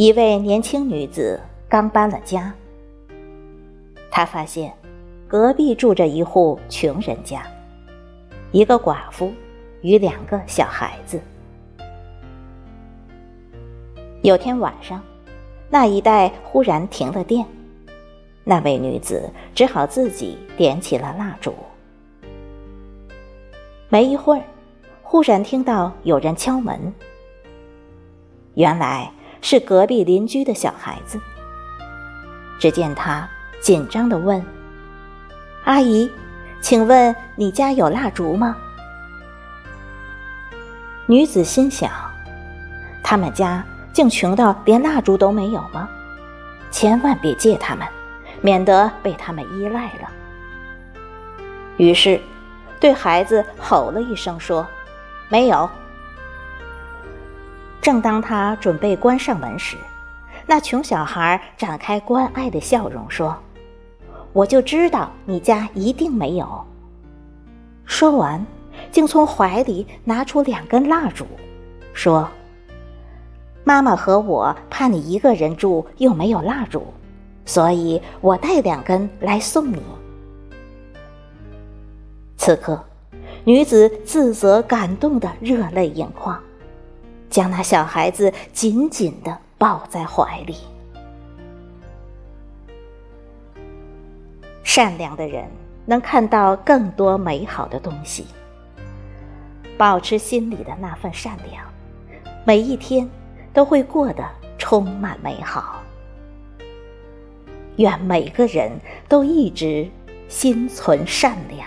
一位年轻女子刚搬了家，她发现隔壁住着一户穷人家，一个寡妇与两个小孩子。有天晚上，那一带忽然停了电，那位女子只好自己点起了蜡烛。没一会儿，忽然听到有人敲门，原来。是隔壁邻居的小孩子。只见他紧张的问：“阿姨，请问你家有蜡烛吗？”女子心想：“他们家竟穷到连蜡烛都没有吗？千万别借他们，免得被他们依赖了。”于是，对孩子吼了一声说：“没有。”正当他准备关上门时，那穷小孩展开关爱的笑容说：“我就知道你家一定没有。”说完，竟从怀里拿出两根蜡烛，说：“妈妈和我怕你一个人住又没有蜡烛，所以我带两根来送你。”此刻，女子自责感动的热泪盈眶。将那小孩子紧紧的抱在怀里。善良的人能看到更多美好的东西。保持心里的那份善良，每一天都会过得充满美好。愿每个人都一直心存善良。